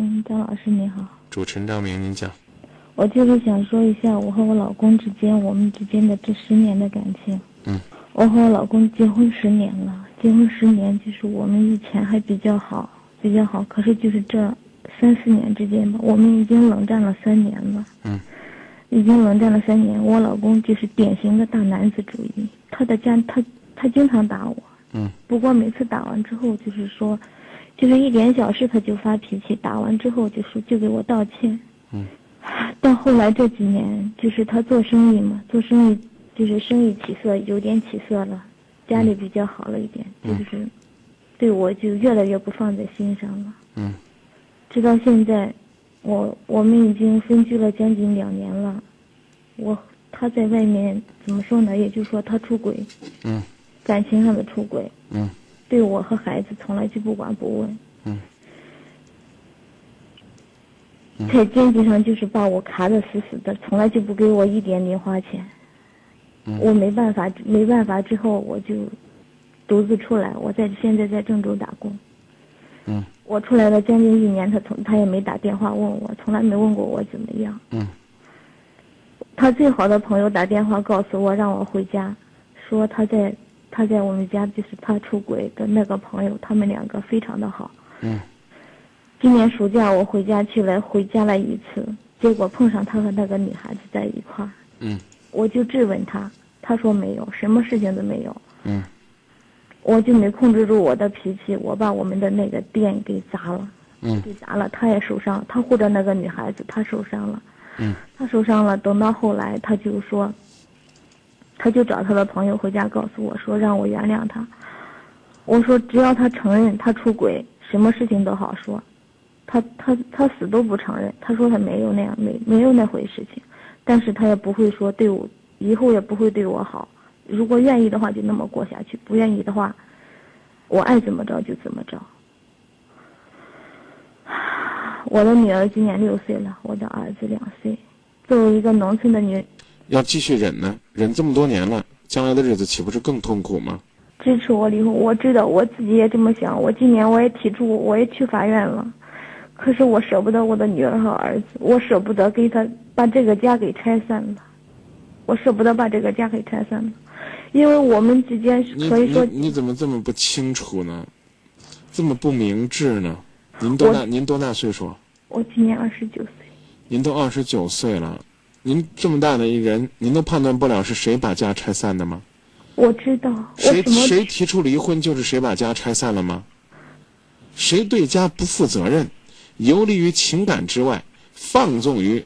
嗯，张老师你好，主持人张明，您讲。我就是想说一下我和我老公之间，我们之间的这十年的感情。嗯。我和我老公结婚十年了，结婚十年就是我们以前还比较好，比较好。可是就是这三四年之间吧，我们已经冷战了三年了。嗯。已经冷战了三年，我老公就是典型的大男子主义，他的家他他经常打我。嗯。不过每次打完之后，就是说，就是一点小事他就发脾气，打完之后就说就给我道歉。嗯。到后来这几年，就是他做生意嘛，做生意就是生意起色，有点起色了，家里比较好了一点，就是对我就越来越不放在心上了。嗯。直到现在，我我们已经分居了将近两年了，我他在外面怎么说呢？也就是说他出轨。嗯。感情上的出轨。嗯。对我和孩子从来就不管不问。嗯。在经济上就是把我卡的死死的，从来就不给我一点零花钱。我没办法，没办法，之后我就独自出来。我在现在在郑州打工。嗯。我出来了将近一年，他从他也没打电话问我，从来没问过我怎么样。嗯。他最好的朋友打电话告诉我让我回家，说他在他在我们家就是他出轨的那个朋友，他们两个非常的好。嗯。今年暑假我回家去了，回家了一次，结果碰上他和那个女孩子在一块儿。嗯。我就质问他，他说没有，什么事情都没有。嗯。我就没控制住我的脾气，我把我们的那个店给砸了。嗯。给砸了，他也受伤，他护着那个女孩子，他受伤了。嗯。他受伤了，等到后来，他就说，他就找他的朋友回家告诉我说让我原谅他。我说只要他承认他出轨，什么事情都好说。他他他死都不承认，他说他没有那样，没没有那回事情，但是他也不会说对我以后也不会对我好。如果愿意的话就那么过下去，不愿意的话，我爱怎么着就怎么着。我的女儿今年六岁了，我的儿子两岁。作为一个农村的女，要继续忍呢，忍这么多年了，将来的日子岂不是更痛苦吗？支持我离婚，我知道我自己也这么想。我今年我也提出，我也去法院了。可是我舍不得我的女儿和儿子，我舍不得给他把这个家给拆散了，我舍不得把这个家给拆散了，因为我们之间是可以说你你怎么这么不清楚呢？这么不明智呢？您多大？您多大岁数？我今年二十九岁。您都二十九岁了，您这么大的一人，您都判断不了是谁把家拆散的吗？我知道。谁谁提出离婚就是谁把家拆散了吗？谁对家不负责任？游离于情感之外，放纵于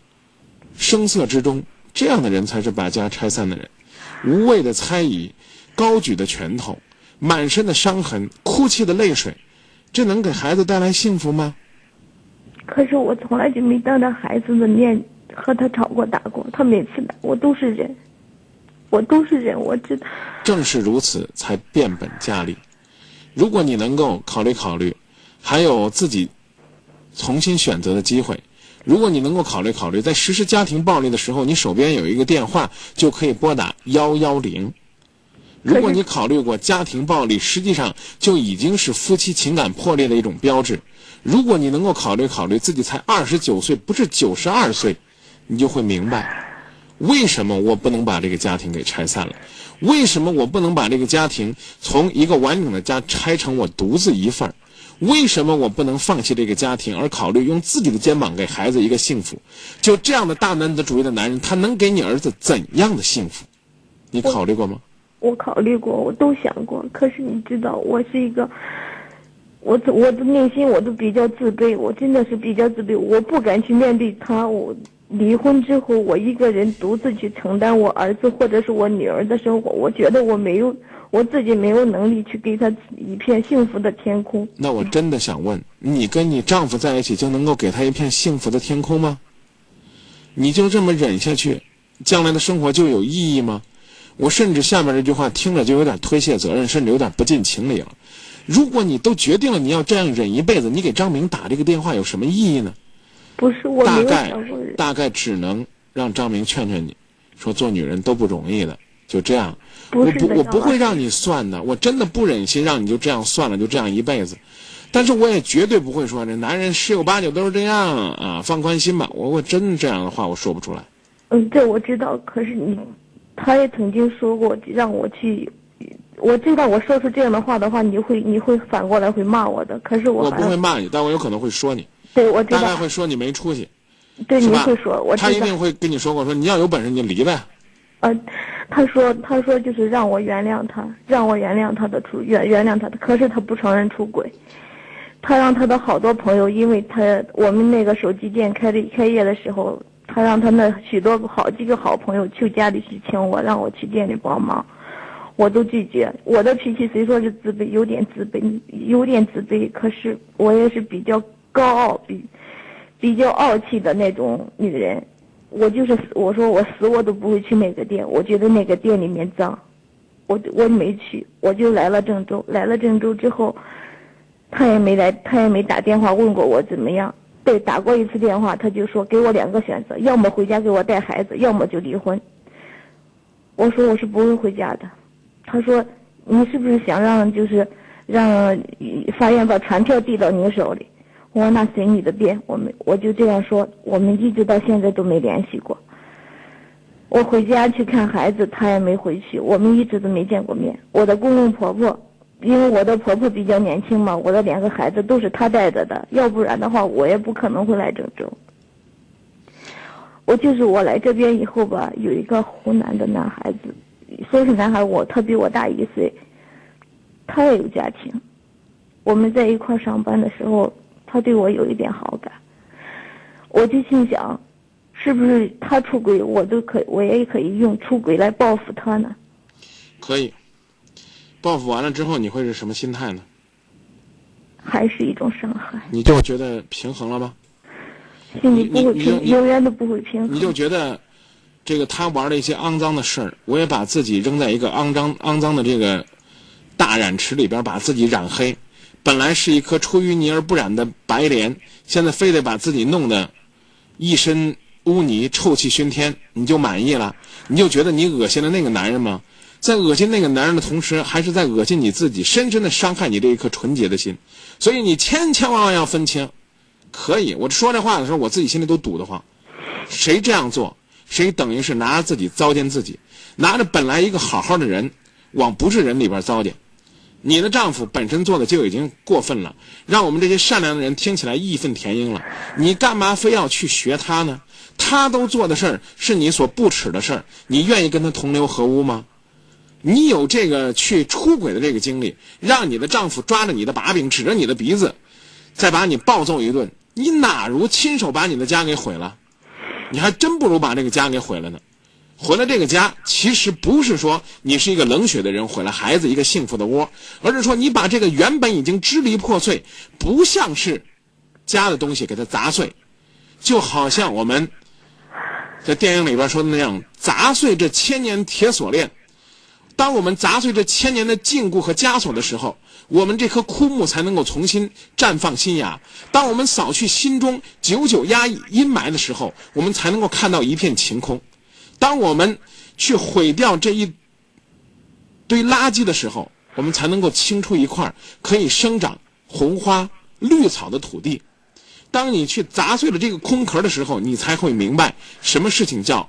声色之中，这样的人才是把家拆散的人。无谓的猜疑，高举的拳头，满身的伤痕，哭泣的泪水，这能给孩子带来幸福吗？可是我从来就没当着孩子的面和他吵过打过，他每次打我都是忍，我都是忍，我知道。正是如此，才变本加厉。如果你能够考虑考虑，还有自己。重新选择的机会，如果你能够考虑考虑，在实施家庭暴力的时候，你手边有一个电话就可以拨打幺幺零。如果你考虑过家庭暴力实际上就已经是夫妻情感破裂的一种标志，如果你能够考虑考虑，自己才二十九岁，不是九十二岁，你就会明白，为什么我不能把这个家庭给拆散了？为什么我不能把这个家庭从一个完整的家拆成我独自一份儿？为什么我不能放弃这个家庭，而考虑用自己的肩膀给孩子一个幸福？就这样的大男子主义的男人，他能给你儿子怎样的幸福？你考虑过吗？我考虑过，我都想过。可是你知道，我是一个，我我的内心我都比较自卑，我真的是比较自卑，我不敢去面对他。我离婚之后，我一个人独自去承担我儿子或者是我女儿的生活，我觉得我没有。我自己没有能力去给他一片幸福的天空。那我真的想问，你跟你丈夫在一起就能够给他一片幸福的天空吗？你就这么忍下去，将来的生活就有意义吗？我甚至下面这句话听着就有点推卸责任，甚至有点不近情理了。如果你都决定了你要这样忍一辈子，你给张明打这个电话有什么意义呢？不是我大概大概只能让张明劝劝你，说做女人都不容易的。就这样，我不我不会让你算的，我真的不忍心让你就这样算了，就这样一辈子。但是我也绝对不会说这男人十有八九都是这样啊，放宽心吧。我我真这样的话我说不出来。嗯，这我知道。可是你，他也曾经说过让我去，我知道我说出这样的话的话，你会你会反过来会骂我的。可是我我不会骂你，但我有可能会说你。对，我知道。大概会说你没出息。对，你会说，我他一定会跟你说过，说你要有本事你就离呗。呃，他说他说就是让我原谅他，让我原谅他的出原原谅他的，可是他不承认出轨。他让他的好多朋友，因为他我们那个手机店开的开业的时候，他让他那许多好几个好朋友去家里去请我，让我去店里帮忙，我都拒绝。我的脾气虽说是自卑，有点自卑，有点自卑，可是我也是比较高傲，比比较傲气的那种女人。我就是我说我死我都不会去那个店，我觉得那个店里面脏，我我没去，我就来了郑州。来了郑州之后。他也没来，他也没打电话问过我怎么样。对，打过一次电话，他就说给我两个选择，要么回家给我带孩子，要么就离婚。我说我是不会回家的。他说你是不是想让就是让法院把传票递到你手里？我说那随你的便。我们我就这样说，我们一直到现在都没联系过。我回家去看孩子，他也没回去，我们一直都没见过面。我的公公婆婆。因为我的婆婆比较年轻嘛，我的两个孩子都是她带着的，要不然的话，我也不可能会来郑州。我就是我来这边以后吧，有一个湖南的男孩子，说是男孩，我他比我大一岁，他也有家庭。我们在一块上班的时候，他对我有一点好感，我就心想，是不是他出轨，我都可，我也可以用出轨来报复他呢？可以。报复完了之后，你会是什么心态呢？还是一种伤害。你就觉得平衡了吗？心里不会平，永远都不会平衡。你就觉得，这个他玩了一些肮脏的事儿，我也把自己扔在一个肮脏、肮脏的这个大染池里边，把自己染黑。本来是一颗出淤泥而不染的白莲，现在非得把自己弄得一身污泥、臭气熏天，你就满意了？你就觉得你恶心了那个男人吗？在恶心那个男人的同时，还是在恶心你自己，深深的伤害你这一颗纯洁的心。所以你千千万万要分清。可以，我说这话的时候，我自己心里都堵得慌。谁这样做，谁等于是拿着自己糟践自己，拿着本来一个好好的人，往不是人里边糟践。你的丈夫本身做的就已经过分了，让我们这些善良的人听起来义愤填膺了。你干嘛非要去学他呢？他都做的事儿是你所不耻的事儿，你愿意跟他同流合污吗？你有这个去出轨的这个经历，让你的丈夫抓着你的把柄，指着你的鼻子，再把你暴揍一顿，你哪如亲手把你的家给毁了？你还真不如把这个家给毁了呢。毁了这个家，其实不是说你是一个冷血的人毁了孩子一个幸福的窝，而是说你把这个原本已经支离破碎、不像是家的东西给它砸碎，就好像我们在电影里边说的那样，砸碎这千年铁锁链。当我们砸碎这千年的禁锢和枷锁的时候，我们这棵枯木才能够重新绽放新芽；当我们扫去心中久久压抑阴霾的时候，我们才能够看到一片晴空；当我们去毁掉这一堆垃圾的时候，我们才能够清出一块可以生长红花绿草的土地。当你去砸碎了这个空壳的时候，你才会明白什么事情叫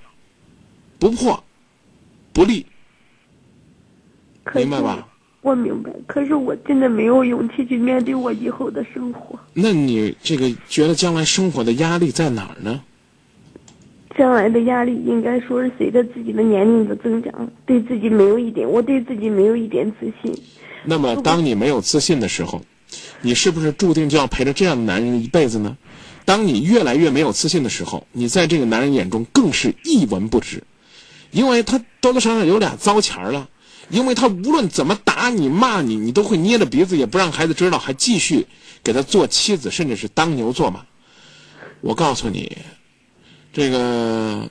不破不立。明白吧？我明白，可是我真的没有勇气去面对我以后的生活。那你这个觉得将来生活的压力在哪儿呢？将来的压力应该说是随着自己的年龄的增长，对自己没有一点，我对自己没有一点自信。那么，当你没有自信的时候，你是不是注定就要陪着这样的男人一辈子呢？当你越来越没有自信的时候，你在这个男人眼中更是一文不值，因为他多多少少有俩糟钱儿了。因为他无论怎么打你骂你，你都会捏着鼻子也不让孩子知道，还继续给他做妻子，甚至是当牛做马。我告诉你，这个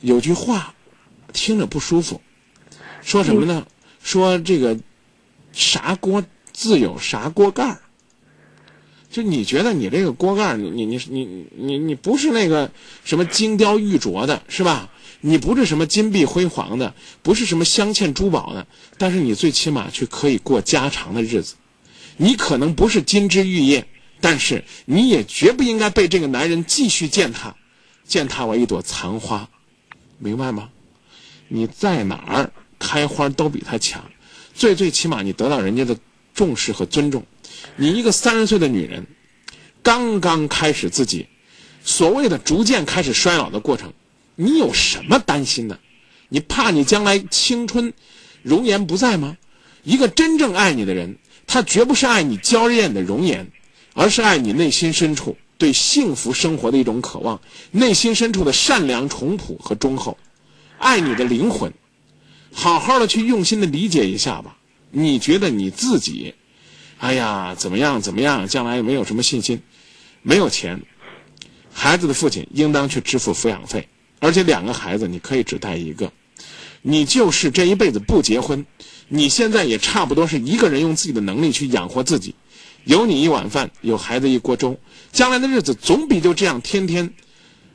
有句话听着不舒服，说什么呢？说这个啥锅自有啥锅盖儿。就你觉得你这个锅盖儿，你你你你你你不是那个什么精雕玉琢的，是吧？你不是什么金碧辉煌的，不是什么镶嵌珠宝的，但是你最起码去可以过家常的日子。你可能不是金枝玉叶，但是你也绝不应该被这个男人继续践踏，践踏为一朵残花，明白吗？你在哪儿开花都比他强，最最起码你得到人家的重视和尊重。你一个三十岁的女人，刚刚开始自己所谓的逐渐开始衰老的过程，你有什么担心的？你怕你将来青春容颜不在吗？一个真正爱你的人，他绝不是爱你娇艳的容颜，而是爱你内心深处对幸福生活的一种渴望，内心深处的善良、淳朴和忠厚，爱你的灵魂。好好的去用心的理解一下吧。你觉得你自己，哎呀，怎么样怎么样？将来没有什么信心，没有钱，孩子的父亲应当去支付抚养费，而且两个孩子你可以只带一个。你就是这一辈子不结婚，你现在也差不多是一个人用自己的能力去养活自己，有你一碗饭，有孩子一锅粥，将来的日子总比就这样天天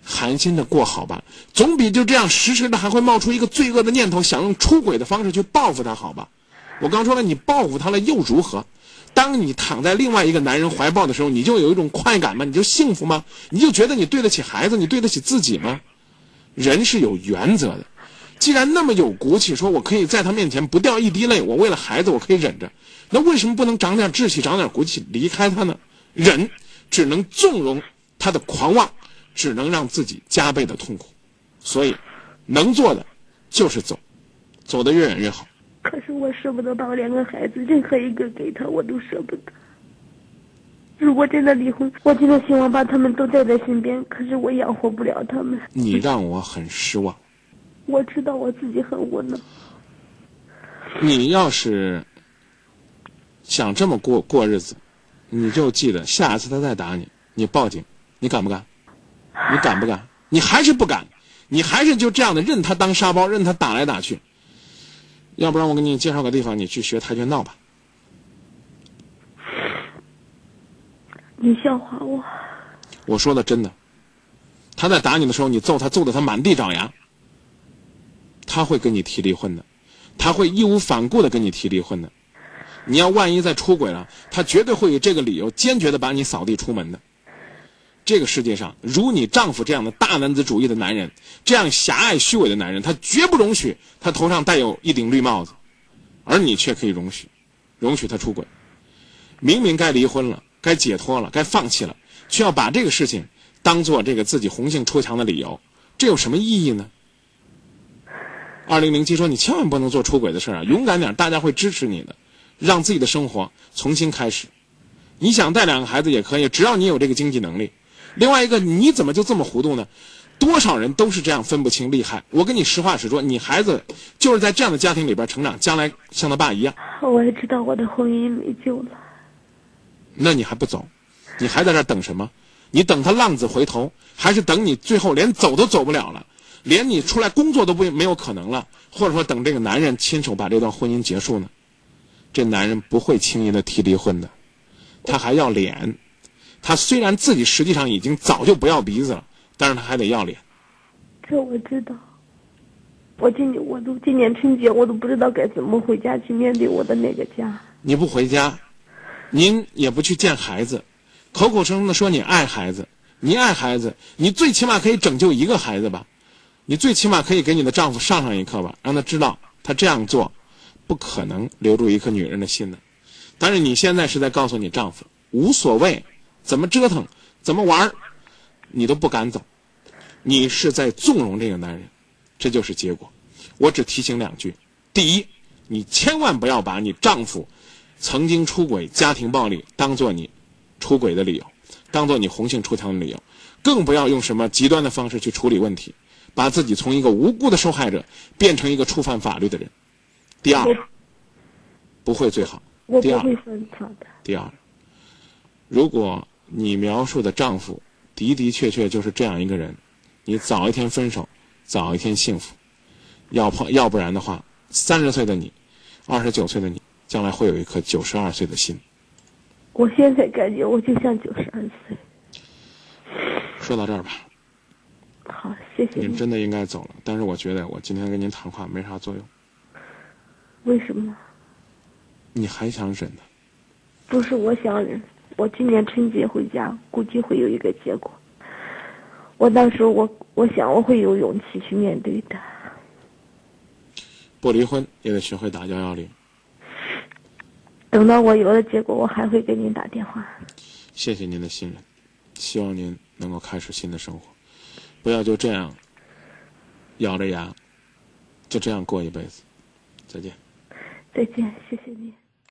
寒心的过好吧？总比就这样时时的还会冒出一个罪恶的念头，想用出轨的方式去报复他好吧？我刚说了，你报复他了又如何？当你躺在另外一个男人怀抱的时候，你就有一种快感吗？你就幸福吗？你就觉得你对得起孩子，你对得起自己吗？人是有原则的。既然那么有骨气，说我可以在他面前不掉一滴泪，我为了孩子我可以忍着，那为什么不能长点志气，长点骨气离开他呢？忍只能纵容他的狂妄，只能让自己加倍的痛苦。所以，能做的就是走，走得越远越好。可是我舍不得把我两个孩子任何一个给他，我都舍不得。如果真的离婚，我真的希望把他们都带在身边。可是我养活不了他们。你让我很失望。我知道我自己很无能。你要是想这么过过日子，你就记得下一次他再打你，你报警，你敢不敢？你敢不敢？你还是不敢？你还是就这样的任他当沙包，任他打来打去？要不然我给你介绍个地方，你去学跆拳道吧。你笑话我？我说的真的。他在打你的时候，你揍他，揍得他满地找牙。他会跟你提离婚的，他会义无反顾的跟你提离婚的。你要万一再出轨了，他绝对会以这个理由坚决的把你扫地出门的。这个世界上，如你丈夫这样的大男子主义的男人，这样狭隘虚伪的男人，他绝不容许他头上戴有一顶绿帽子，而你却可以容许，容许他出轨。明明该离婚了，该解脱了，该放弃了，却要把这个事情当做这个自己红杏出墙的理由，这有什么意义呢？二零零七说：“你千万不能做出轨的事啊！勇敢点，大家会支持你的，让自己的生活重新开始。你想带两个孩子也可以，只要你有这个经济能力。另外一个，你怎么就这么糊涂呢？多少人都是这样分不清厉害。我跟你实话实说，你孩子就是在这样的家庭里边成长，将来像他爸一样。我也知道我的婚姻没救了。那你还不走？你还在这等什么？你等他浪子回头，还是等你最后连走都走不了了？”连你出来工作都不没有可能了，或者说等这个男人亲手把这段婚姻结束呢？这男人不会轻易的提离婚的，他还要脸。他虽然自己实际上已经早就不要鼻子了，但是他还得要脸。这我知道。我今年我都今年春节我都不知道该怎么回家去面对我的那个家。你不回家，您也不去见孩子，口口声声的说你爱孩子，你爱孩子，你最起码可以拯救一个孩子吧。你最起码可以给你的丈夫上上一课吧，让他知道他这样做不可能留住一颗女人的心的。但是你现在是在告诉你丈夫无所谓，怎么折腾，怎么玩你都不敢走。你是在纵容这个男人，这就是结果。我只提醒两句：第一，你千万不要把你丈夫曾经出轨、家庭暴力当做你出轨的理由，当做你红杏出墙的理由，更不要用什么极端的方式去处理问题。把自己从一个无辜的受害者变成一个触犯法律的人。第二，不会最好。我不会分手的。第二，如果你描述的丈夫的的确确就是这样一个人，你早一天分手，早一天幸福。要不要不然的话，三十岁的你，二十九岁的你，将来会有一颗九十二岁的心。我现在感觉我就像九十二岁。说到这儿吧。好，谢谢您真的应该走了，但是我觉得我今天跟您谈话没啥作用。为什么？你还想忍呢？不是我想忍，我今年春节回家，估计会有一个结果。我到时候我我想我会有勇气去面对的。不离婚也得学会打幺幺零。等到我有了结果，我还会给您打电话。谢谢您的信任，希望您能够开始新的生活，不要就这样咬着牙就这样过一辈子。再见。再见，谢谢你。